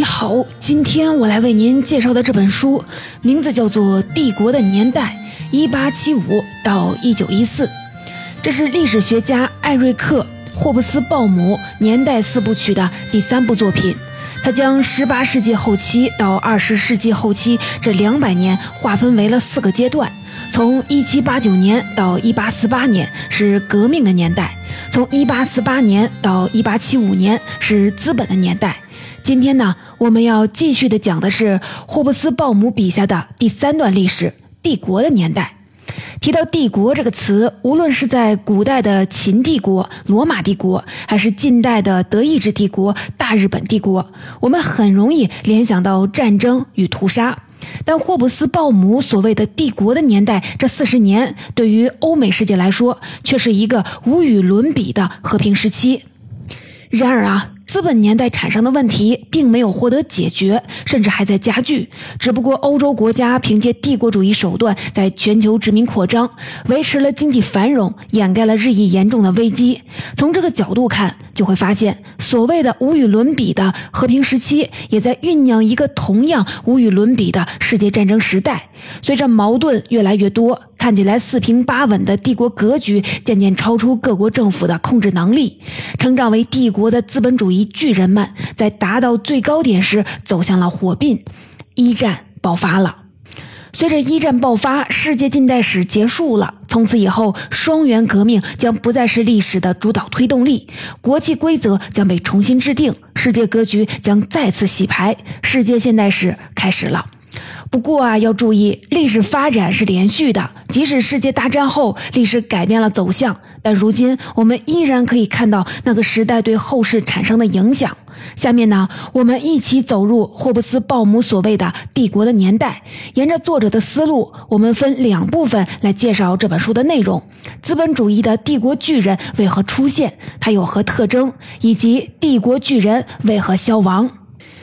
你好，今天我来为您介绍的这本书名字叫做《帝国的年代（一八七五到一九一四）》，这是历史学家艾瑞克·霍布斯鲍姆年代四部曲的第三部作品。他将十八世纪后期到二十世纪后期这两百年划分为了四个阶段：从一七八九年到一八四八年是革命的年代；从一八四八年到一八七五年是资本的年代。今天呢，我们要继续的讲的是霍布斯鲍姆笔下的第三段历史——帝国的年代。提到“帝国”这个词，无论是在古代的秦帝国、罗马帝国，还是近代的德意志帝国、大日本帝国，我们很容易联想到战争与屠杀。但霍布斯鲍姆所谓的“帝国的年代”这四十年，对于欧美世界来说，却是一个无与伦比的和平时期。然而啊。资本年代产生的问题并没有获得解决，甚至还在加剧。只不过欧洲国家凭借帝国主义手段在全球殖民扩张，维持了经济繁荣，掩盖了日益严重的危机。从这个角度看，就会发现，所谓的无与伦比的和平时期，也在酝酿一个同样无与伦比的世界战争时代。随着矛盾越来越多。看起来四平八稳的帝国格局渐渐超出各国政府的控制能力，成长为帝国的资本主义巨人们在达到最高点时走向了火并，一战爆发了。随着一战爆发，世界近代史结束了。从此以后，双元革命将不再是历史的主导推动力，国际规则将被重新制定，世界格局将再次洗牌，世界现代史开始了。不过啊，要注意，历史发展是连续的。即使世界大战后历史改变了走向，但如今我们依然可以看到那个时代对后世产生的影响。下面呢，我们一起走入霍布斯鲍姆所谓的“帝国的年代”。沿着作者的思路，我们分两部分来介绍这本书的内容：资本主义的帝国巨人为何出现，它有何特征，以及帝国巨人为何消亡。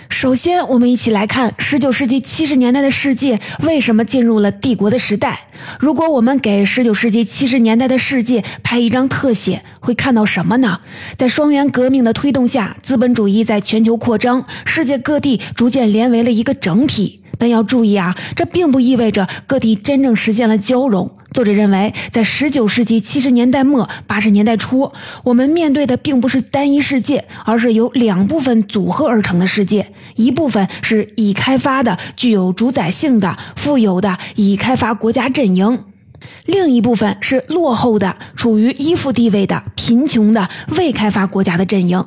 首先，我们一起来看十九世纪七十年代的世界为什么进入了帝国的时代。如果我们给十九世纪七十年代的世界拍一张特写，会看到什么呢？在双元革命的推动下，资本主义在全球扩张，世界各地逐渐连为了一个整体。但要注意啊，这并不意味着各地真正实现了交融。作者认为，在十九世纪七十年代末、八十年代初，我们面对的并不是单一世界，而是由两部分组合而成的世界。一部分是已开发的、具有主宰性的、富有的已开发国家阵营，另一部分是落后的、处于依附地位的贫穷的未开发国家的阵营。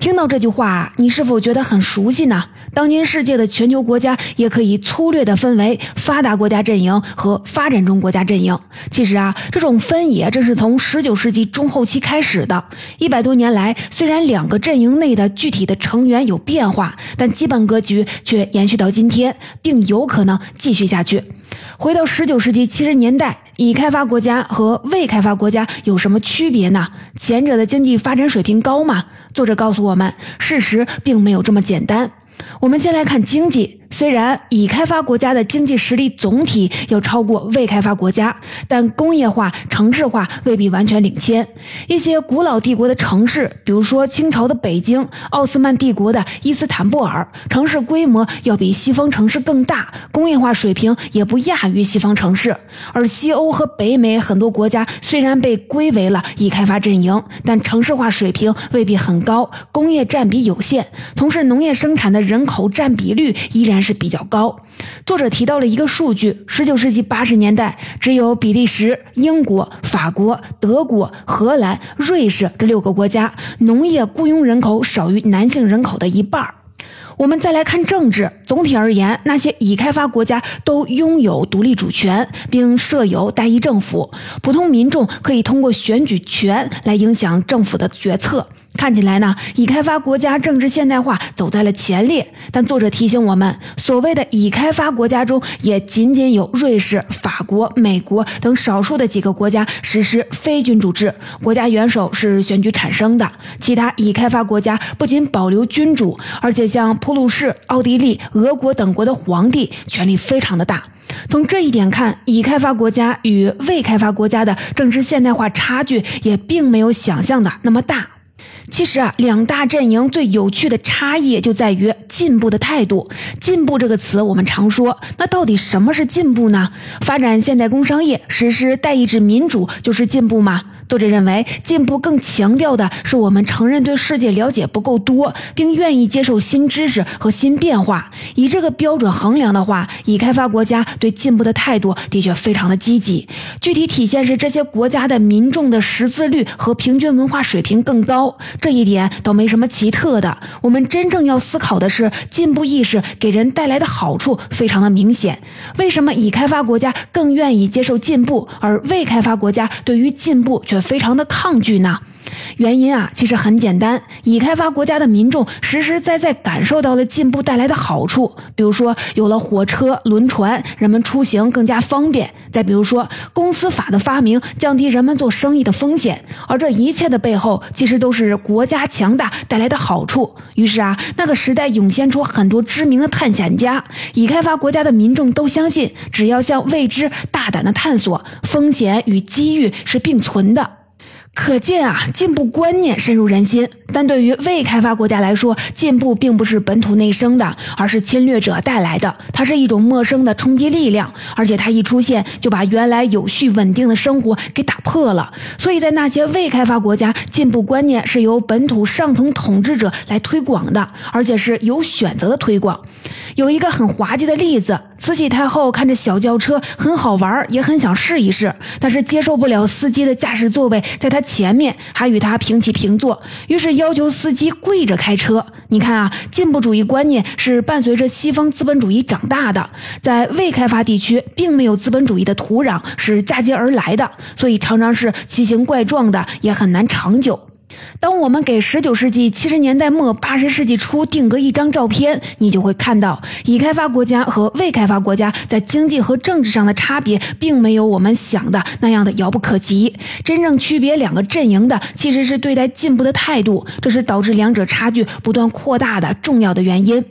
听到这句话，你是否觉得很熟悉呢？当今世界的全球国家也可以粗略地分为发达国家阵营和发展中国家阵营。其实啊，这种分野正是从十九世纪中后期开始的。一百多年来，虽然两个阵营内的具体的成员有变化，但基本格局却延续到今天，并有可能继续下去。回到十九世纪七十年代，已开发国家和未开发国家有什么区别呢？前者的经济发展水平高吗？作者告诉我们，事实并没有这么简单。我们先来看经济。虽然已开发国家的经济实力总体要超过未开发国家，但工业化、城市化未必完全领先。一些古老帝国的城市，比如说清朝的北京、奥斯曼帝国的伊斯坦布尔，城市规模要比西方城市更大，工业化水平也不亚于西方城市。而西欧和北美很多国家虽然被归为了已开发阵营，但城市化水平未必很高，工业占比有限，从事农业生产的人口占比率依然。是比较高。作者提到了一个数据：十九世纪八十年代，只有比利时、英国、法国、德国、荷兰、瑞士这六个国家农业雇佣人口少于男性人口的一半。我们再来看政治，总体而言，那些已开发国家都拥有独立主权，并设有代议政府，普通民众可以通过选举权来影响政府的决策。看起来呢，已开发国家政治现代化走在了前列。但作者提醒我们，所谓的已开发国家中，也仅仅有瑞士、法国、美国等少数的几个国家实施非君主制，国家元首是选举产生的。其他已开发国家不仅保留君主，而且像普鲁士、奥地利、俄国等国的皇帝权力非常的大。从这一点看，已开发国家与未开发国家的政治现代化差距也并没有想象的那么大。其实啊，两大阵营最有趣的差异就在于进步的态度。进步这个词我们常说，那到底什么是进步呢？发展现代工商业，实施代议制民主，就是进步吗？作者认为，进步更强调的是我们承认对世界了解不够多，并愿意接受新知识和新变化。以这个标准衡量的话，已开发国家对进步的态度的确非常的积极。具体体现是这些国家的民众的识字率和平均文化水平更高，这一点倒没什么奇特的。我们真正要思考的是，进步意识给人带来的好处非常的明显。为什么已开发国家更愿意接受进步，而未开发国家对于进步却？却非常的抗拒呢。原因啊，其实很简单，已开发国家的民众实实在在感受到了进步带来的好处，比如说有了火车、轮船，人们出行更加方便；再比如说公司法的发明，降低人们做生意的风险。而这一切的背后，其实都是国家强大带来的好处。于是啊，那个时代涌现出很多知名的探险家，已开发国家的民众都相信，只要向未知大胆的探索，风险与机遇是并存的。可见啊，进步观念深入人心。但对于未开发国家来说，进步并不是本土内生的，而是侵略者带来的。它是一种陌生的冲击力量，而且它一出现就把原来有序稳定的生活给打破了。所以在那些未开发国家，进步观念是由本土上层统治者来推广的，而且是有选择的推广。有一个很滑稽的例子：慈禧太后看着小轿车很好玩，也很想试一试，但是接受不了司机的驾驶座位在她前面，还与她平起平坐，于是要求司机跪着开车。你看啊，进步主义观念是伴随着西方资本主义长大的，在未开发地区并没有资本主义的土壤是嫁接而来的，所以常常是奇形怪状的，也很难长久。当我们给十九世纪七十年代末八十世纪初定格一张照片，你就会看到，已开发国家和未开发国家在经济和政治上的差别，并没有我们想的那样的遥不可及。真正区别两个阵营的，其实是对待进步的态度，这是导致两者差距不断扩大的重要的原因。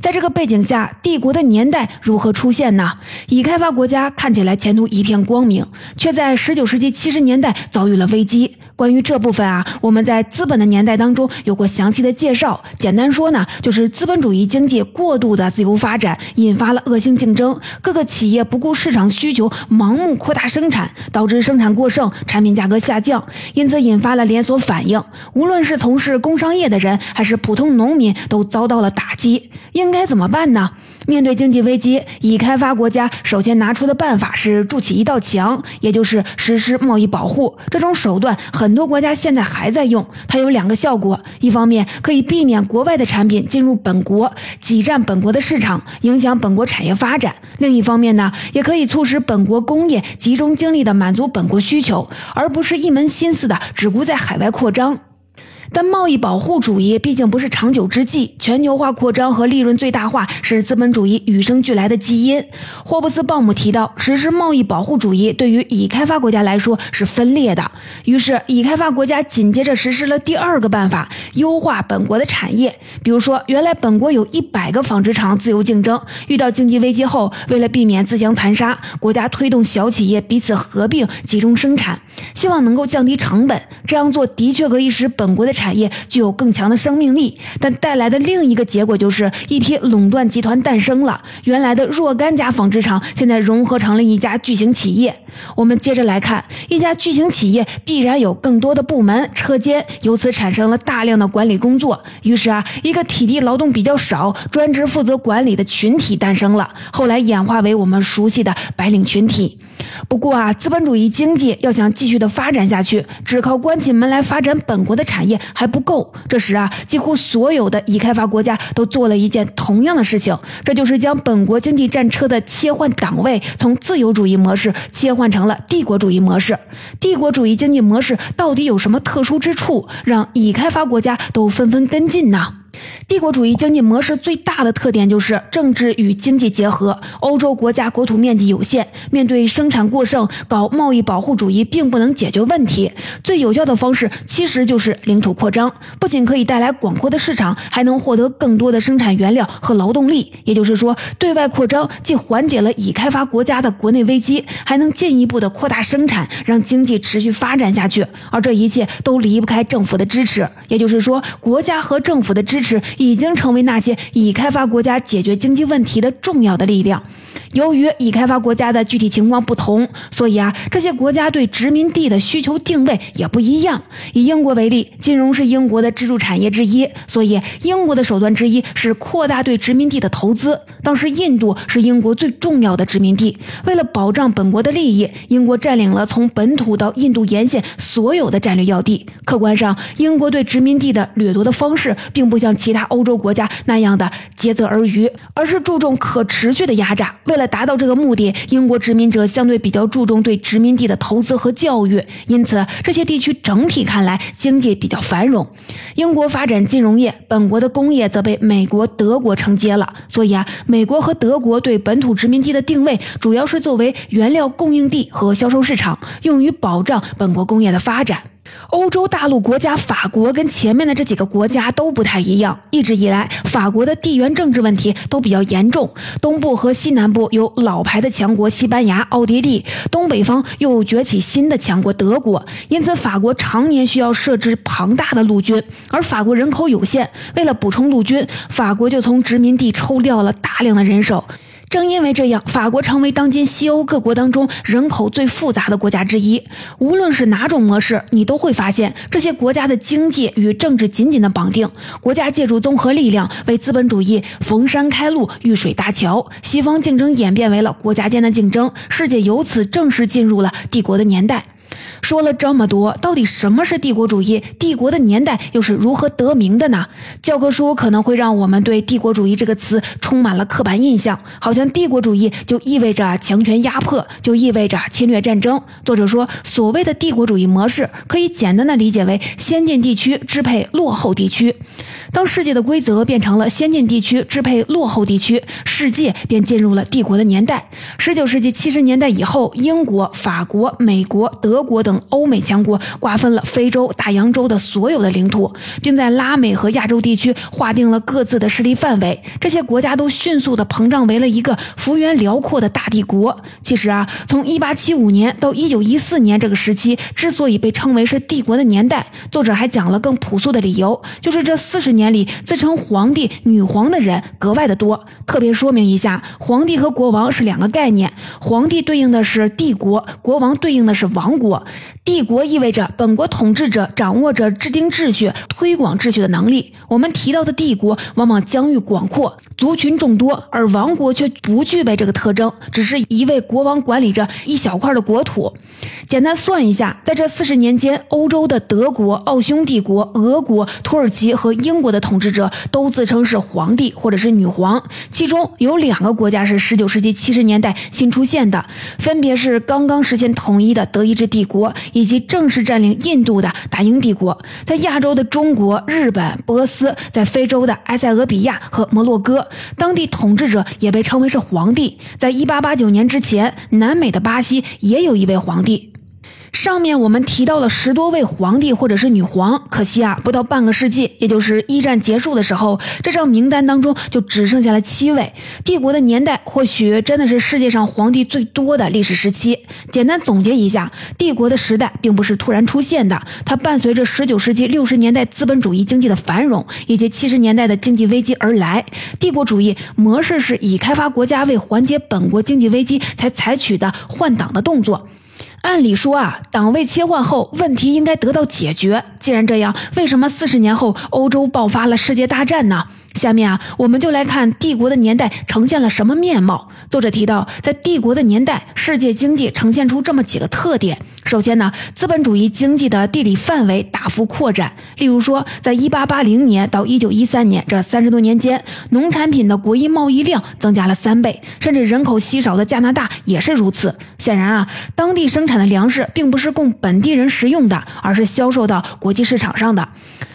在这个背景下，帝国的年代如何出现呢？已开发国家看起来前途一片光明，却在十九世纪七十年代遭遇了危机。关于这部分啊，我们在资本的年代当中有过详细的介绍。简单说呢，就是资本主义经济过度的自由发展，引发了恶性竞争，各个企业不顾市场需求，盲目扩大生产，导致生产过剩，产品价格下降，因此引发了连锁反应。无论是从事工商业的人，还是普通农民，都遭到了打击。应该怎么办呢？面对经济危机，已开发国家首先拿出的办法是筑起一道墙，也就是实施贸易保护。这种手段很多国家现在还在用，它有两个效果：一方面可以避免国外的产品进入本国，挤占本国的市场，影响本国产业发展；另一方面呢，也可以促使本国工业集中精力的满足本国需求，而不是一门心思的只顾在海外扩张。但贸易保护主义毕竟不是长久之计，全球化扩张和利润最大化是资本主义与生俱来的基因。霍布斯鲍姆提到，实施贸易保护主义对于已开发国家来说是分裂的。于是，已开发国家紧接着实施了第二个办法，优化本国的产业。比如说，原来本国有一百个纺织厂自由竞争，遇到经济危机后，为了避免自相残杀，国家推动小企业彼此合并，集中生产，希望能够降低成本。这样做的确可以使本国的。产业具有更强的生命力，但带来的另一个结果就是一批垄断集团诞生了。原来的若干家纺织厂现在融合成了一家巨型企业。我们接着来看，一家巨型企业必然有更多的部门、车间，由此产生了大量的管理工作。于是啊，一个体力劳动比较少、专职负责管理的群体诞生了，后来演化为我们熟悉的白领群体。不过啊，资本主义经济要想继续的发展下去，只靠关起门来发展本国的产业还不够。这时啊，几乎所有的已开发国家都做了一件同样的事情，这就是将本国经济战车的切换档位从自由主义模式切换换成了帝国主义模式。帝国主义经济模式到底有什么特殊之处，让已开发国家都纷纷跟进呢？帝国主义经济模式最大的特点就是政治与经济结合。欧洲国家国土面积有限，面对生产过剩，搞贸易保护主义并不能解决问题。最有效的方式其实就是领土扩张，不仅可以带来广阔的市场，还能获得更多的生产原料和劳动力。也就是说，对外扩张既缓解了已开发国家的国内危机，还能进一步的扩大生产，让经济持续发展下去。而这一切都离不开政府的支持。也就是说，国家和政府的支持。已经成为那些已开发国家解决经济问题的重要的力量。由于已开发国家的具体情况不同，所以啊，这些国家对殖民地的需求定位也不一样。以英国为例，金融是英国的支柱产业之一，所以英国的手段之一是扩大对殖民地的投资。当时，印度是英国最重要的殖民地，为了保障本国的利益，英国占领了从本土到印度沿线所有的战略要地。客观上，英国对殖民地的掠夺的方式，并不像其他欧洲国家那样的竭泽而渔，而是注重可持续的压榨。为了达到这个目的，英国殖民者相对比较注重对殖民地的投资和教育，因此这些地区整体看来经济比较繁荣。英国发展金融业，本国的工业则被美国、德国承接了。所以啊，美国和德国对本土殖民地的定位，主要是作为原料供应地和销售市场，用于保障本国工业的发展。欧洲大陆国家法国跟前面的这几个国家都不太一样，一直以来法国的地缘政治问题都比较严重，东部和西南部有老牌的强国西班牙、奥地利，东北方又崛起新的强国德国，因此法国常年需要设置庞大的陆军，而法国人口有限，为了补充陆军，法国就从殖民地抽调了大量的人手。正因为这样，法国成为当今西欧各国当中人口最复杂的国家之一。无论是哪种模式，你都会发现这些国家的经济与政治紧紧的绑定。国家借助综合力量为资本主义逢山开路、遇水搭桥。西方竞争演变为了国家间的竞争，世界由此正式进入了帝国的年代。说了这么多，到底什么是帝国主义？帝国的年代又是如何得名的呢？教科书可能会让我们对帝国主义这个词充满了刻板印象，好像帝国主义就意味着强权压迫，就意味着侵略战争。作者说，所谓的帝国主义模式，可以简单的理解为先进地区支配落后地区。当世界的规则变成了先进地区支配落后地区，世界便进入了帝国的年代。十九世纪七十年代以后，英国、法国、美国、德国等等欧美强国瓜分了非洲、大洋洲的所有的领土，并在拉美和亚洲地区划定了各自的势力范围。这些国家都迅速的膨胀为了一个幅员辽阔的大帝国。其实啊，从一八七五年到一九一四年这个时期之所以被称为是帝国的年代，作者还讲了更朴素的理由，就是这四十。年里自称皇帝、女皇的人格外的多。特别说明一下，皇帝和国王是两个概念。皇帝对应的是帝国，国王对应的是王国。帝国意味着本国统治者掌握着制定秩序、推广秩序的能力。我们提到的帝国往往疆域广阔、族群众多，而王国却不具备这个特征，只是一位国王管理着一小块的国土。简单算一下，在这四十年间，欧洲的德国、奥匈帝国、俄国、土耳其和英国。的统治者都自称是皇帝或者是女皇，其中有两个国家是十九世纪七十年代新出现的，分别是刚刚实现统一的德意志帝国以及正式占领印度的大英帝国。在亚洲的中国、日本、波斯，在非洲的埃塞俄比亚和摩洛哥，当地统治者也被称为是皇帝。在一八八九年之前，南美的巴西也有一位皇帝。上面我们提到了十多位皇帝或者是女皇，可惜啊，不到半个世纪，也就是一战结束的时候，这张名单当中就只剩下了七位。帝国的年代或许真的是世界上皇帝最多的历史时期。简单总结一下，帝国的时代并不是突然出现的，它伴随着十九世纪六十年代资本主义经济的繁荣以及七十年代的经济危机而来。帝国主义模式是以开发国家为缓解本国经济危机才采取的换挡的动作。按理说啊，党位切换后问题应该得到解决。既然这样，为什么四十年后欧洲爆发了世界大战呢？下面啊，我们就来看帝国的年代呈现了什么面貌。作者提到，在帝国的年代，世界经济呈现出这么几个特点。首先呢，资本主义经济的地理范围大幅扩展。例如说，在1880年到1913年这三十多年间，农产品的国际贸易量增加了三倍，甚至人口稀少的加拿大也是如此。显然啊，当地生产的粮食并不是供本地人食用的，而是销售到国际市场上的。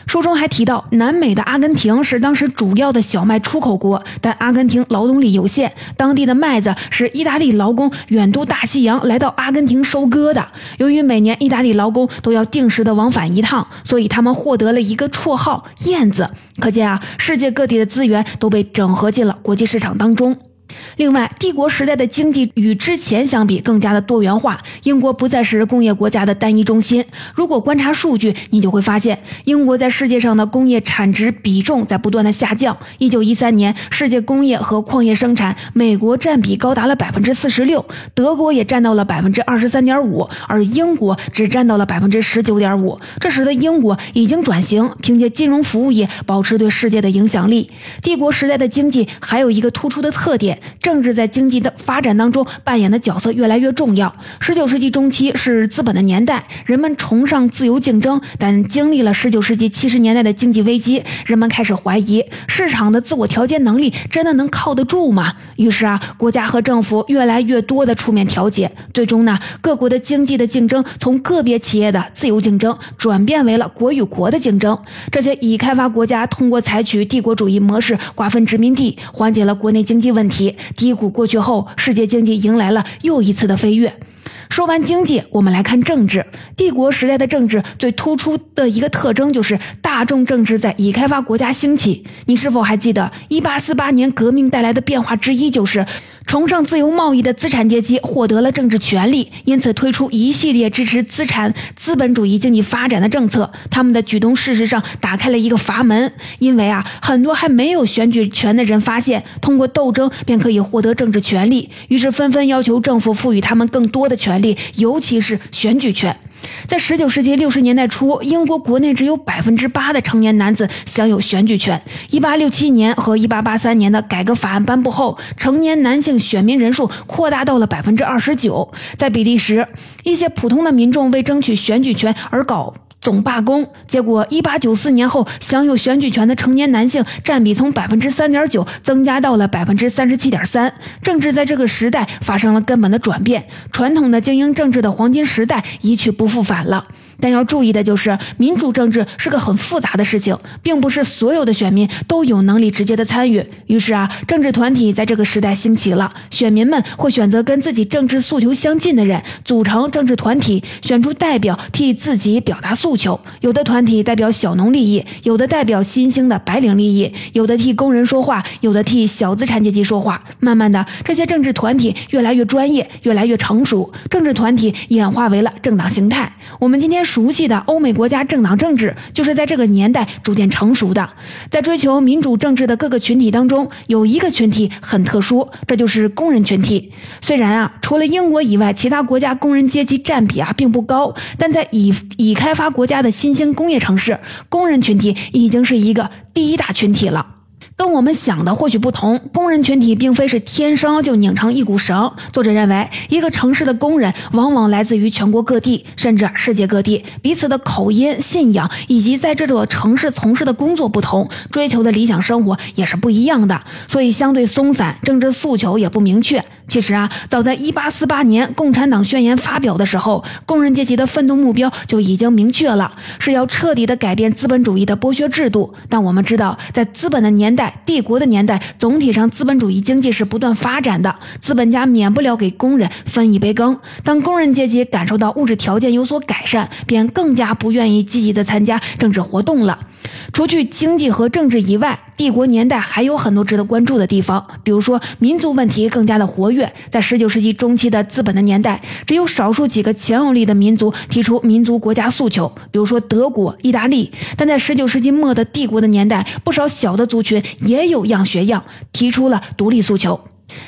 书中还提到，南美的阿根廷是当时主要的小麦出口国，但阿根廷劳动力有限，当地的麦子是意大利劳工远渡大西洋来到阿根廷收割的。由于每年意大利劳工都要定时的往返一趟，所以他们获得了一个绰号“燕子”。可见啊，世界各地的资源都被整合进了国际市场当中。另外，帝国时代的经济与之前相比更加的多元化。英国不再是工业国家的单一中心。如果观察数据，你就会发现，英国在世界上的工业产值比重在不断的下降。一九一三年，世界工业和矿业生产，美国占比高达了百分之四十六，德国也占到了百分之二十三点五，而英国只占到了百分之十九点五。这使得英国已经转型，凭借金融服务业保持对世界的影响力。帝国时代的经济还有一个突出的特点。政治在经济的发展当中扮演的角色越来越重要。十九世纪中期是资本的年代，人们崇尚自由竞争，但经历了十九世纪七十年代的经济危机，人们开始怀疑市场的自我调节能力真的能靠得住吗？于是啊，国家和政府越来越多的出面调节，最终呢，各国的经济的竞争从个别企业的自由竞争转变为了国与国的竞争。这些已开发国家通过采取帝国主义模式瓜分殖民地，缓解了国内经济问题。低谷过去后，世界经济迎来了又一次的飞跃。说完经济，我们来看政治。帝国时代的政治最突出的一个特征就是大众政治在已开发国家兴起。你是否还记得一八四八年革命带来的变化之一就是？崇尚自由贸易的资产阶级获得了政治权利，因此推出一系列支持资产资本主义经济发展的政策。他们的举动事实上打开了一个阀门，因为啊，很多还没有选举权的人发现，通过斗争便可以获得政治权利，于是纷纷要求政府赋予他们更多的权利，尤其是选举权。在十九世纪六十年代初，英国国内只有百分之八的成年男子享有选举权。一八六七年和一八八三年的改革法案颁布后，成年男性选民人数扩大到了百分之二十九。在比利时，一些普通的民众为争取选举权而搞。总罢工，结果一八九四年后，享有选举权的成年男性占比从百分之三点九增加到了百分之三十七点三。政治在这个时代发生了根本的转变，传统的精英政治的黄金时代一去不复返了。但要注意的就是，民主政治是个很复杂的事情，并不是所有的选民都有能力直接的参与。于是啊，政治团体在这个时代兴起了，选民们会选择跟自己政治诉求相近的人组成政治团体，选出代表替自己表达诉求。有的团体代表小农利益，有的代表新兴的白领利益，有的替工人说话，有的替小资产阶级说话。慢慢的，这些政治团体越来越专业，越来越成熟，政治团体演化为了政党形态。我们今天。熟悉的欧美国家政党政治，就是在这个年代逐渐成熟的。在追求民主政治的各个群体当中，有一个群体很特殊，这就是工人群体。虽然啊，除了英国以外，其他国家工人阶级占比啊并不高，但在已已开发国家的新兴工业城市，工人群体已经是一个第一大群体了。跟我们想的或许不同，工人群体并非是天生就拧成一股绳。作者认为，一个城市的工人往往来自于全国各地，甚至世界各地，彼此的口音、信仰以及在这座城市从事的工作不同，追求的理想生活也是不一样的，所以相对松散，政治诉求也不明确。其实啊，早在1848年共产党宣言发表的时候，工人阶级的奋斗目标就已经明确了，是要彻底的改变资本主义的剥削制度。但我们知道，在资本的年代、帝国的年代，总体上资本主义经济是不断发展的，资本家免不了给工人分一杯羹。当工人阶级感受到物质条件有所改善，便更加不愿意积极的参加政治活动了。除去经济和政治以外，帝国年代还有很多值得关注的地方，比如说民族问题更加的活跃。在十九世纪中期的资本的年代，只有少数几个强有力的民族提出民族国家诉求，比如说德国、意大利。但在十九世纪末的帝国的年代，不少小的族群也有样学样，提出了独立诉求。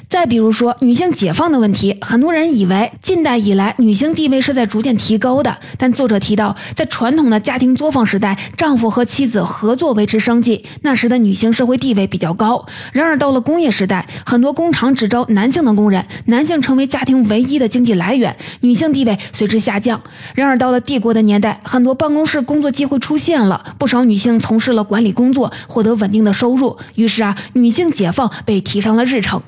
再比如说女性解放的问题，很多人以为近代以来女性地位是在逐渐提高的，但作者提到，在传统的家庭作坊时代，丈夫和妻子合作维持生计，那时的女性社会地位比较高。然而到了工业时代，很多工厂只招男性的工人，男性成为家庭唯一的经济来源，女性地位随之下降。然而到了帝国的年代，很多办公室工作机会出现了，不少女性从事了管理工作，获得稳定的收入，于是啊，女性解放被提上了日程。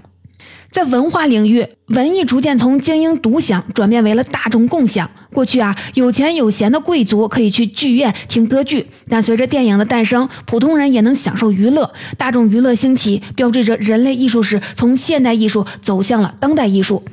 在文化领域，文艺逐渐从精英独享转变为了大众共享。过去啊，有钱有闲的贵族可以去剧院听歌剧，但随着电影的诞生，普通人也能享受娱乐。大众娱乐兴起，标志着人类艺术史从现代艺术走向了当代艺术。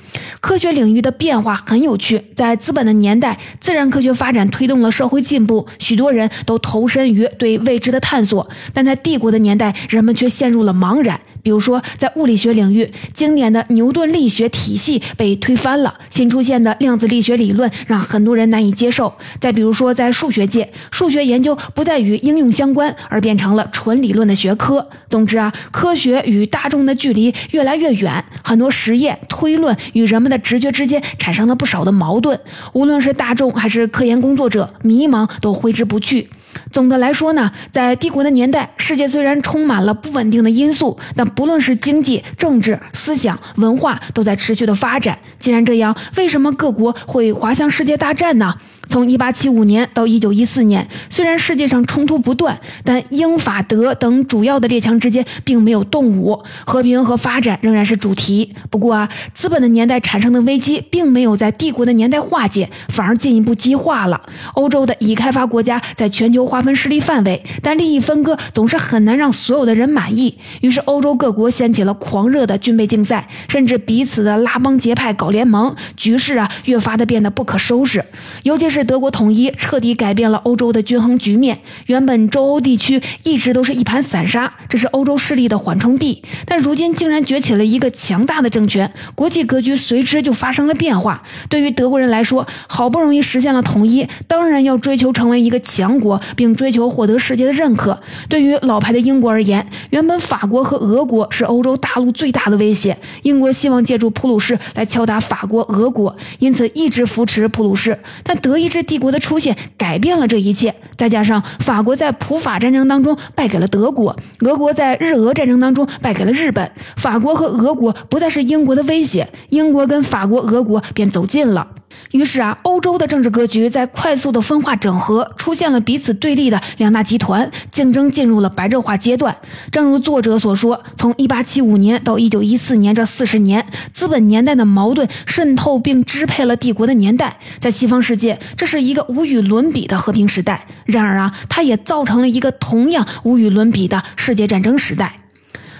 科学领域的变化很有趣，在资本的年代，自然科学发展推动了社会进步，许多人都投身于对未知的探索；但在帝国的年代，人们却陷入了茫然。比如说，在物理学领域，经典的牛顿力学体系被推翻了，新出现的量子力学理论让很多人难以接受。再比如说，在数学界，数学研究不再与应用相关，而变成了纯理论的学科。总之啊，科学与大众的距离越来越远，很多实验推论与人们的直觉之间产生了不少的矛盾。无论是大众还是科研工作者，迷茫都挥之不去。总的来说呢，在帝国的年代，世界虽然充满了不稳定的因素，但不论是经济、政治、思想、文化，都在持续的发展。既然这样，为什么各国会滑向世界大战呢？从1875年到1914年，虽然世界上冲突不断，但英法德等主要的列强之间并没有动武，和平和发展仍然是主题。不过啊，资本的年代产生的危机并没有在帝国的年代化解，反而进一步激化了。欧洲的已开发国家在全球划分势力范围，但利益分割总是很难让所有的人满意。于是，欧洲各国掀起了狂热的军备竞赛，甚至彼此的拉帮结派搞联盟，局势啊越发的变得不可收拾。尤其是是德国统一，彻底改变了欧洲的均衡局面。原本周欧地区一直都是一盘散沙，这是欧洲势力的缓冲地，但如今竟然崛起了一个强大的政权，国际格局随之就发生了变化。对于德国人来说，好不容易实现了统一，当然要追求成为一个强国，并追求获得世界的认可。对于老牌的英国而言，原本法国和俄国是欧洲大陆最大的威胁，英国希望借助普鲁士来敲打法国、俄国，因此一直扶持普鲁士。但德意志帝国的出现改变了这一切，再加上法国在普法战争当中败给了德国，俄国在日俄战争当中败给了日本，法国和俄国不再是英国的威胁，英国跟法国、俄国便走近了。于是啊，欧洲的政治格局在快速的分化整合，出现了彼此对立的两大集团，竞争进入了白热化阶段。正如作者所说，从1875年到1914年这四十年，资本年代的矛盾渗透并支配了帝国的年代。在西方世界，这是一个无与伦比的和平时代；然而啊，它也造成了一个同样无与伦比的世界战争时代。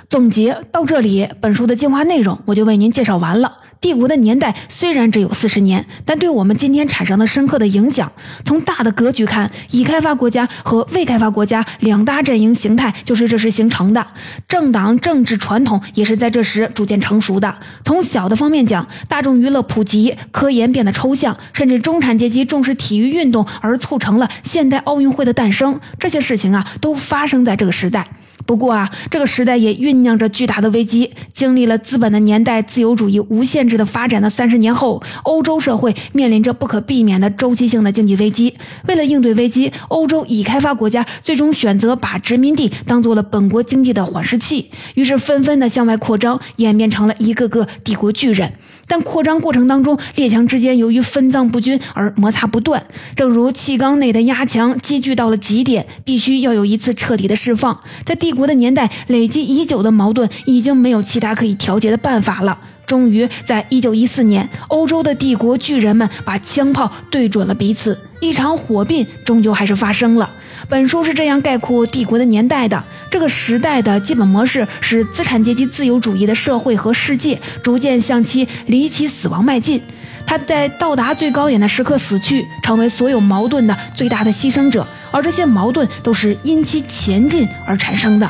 总结到这里，本书的精华内容我就为您介绍完了。帝国的年代虽然只有四十年，但对我们今天产生了深刻的影响。从大的格局看，已开发国家和未开发国家两大阵营形态就是这时形成的，政党政治传统也是在这时逐渐成熟的。从小的方面讲，大众娱乐普及，科研变得抽象，甚至中产阶级重视体育运动，而促成了现代奥运会的诞生。这些事情啊，都发生在这个时代。不过啊，这个时代也酝酿着巨大的危机。经历了资本的年代、自由主义无限制的发展的三十年后，欧洲社会面临着不可避免的周期性的经济危机。为了应对危机，欧洲已开发国家最终选择把殖民地当做了本国经济的缓释器，于是纷纷的向外扩张，演变成了一个个帝国巨人。但扩张过程当中，列强之间由于分赃不均而摩擦不断，正如气缸内的压强积聚到了极点，必须要有一次彻底的释放。在帝国的年代，累积已久的矛盾已经没有其他可以调节的办法了。终于，在一九一四年，欧洲的帝国巨人们把枪炮对准了彼此，一场火并终究还是发生了。本书是这样概括帝国的年代的：这个时代的基本模式是资产阶级自由主义的社会和世界逐渐向其离奇死亡迈进，他在到达最高点的时刻死去，成为所有矛盾的最大的牺牲者，而这些矛盾都是因其前进而产生的。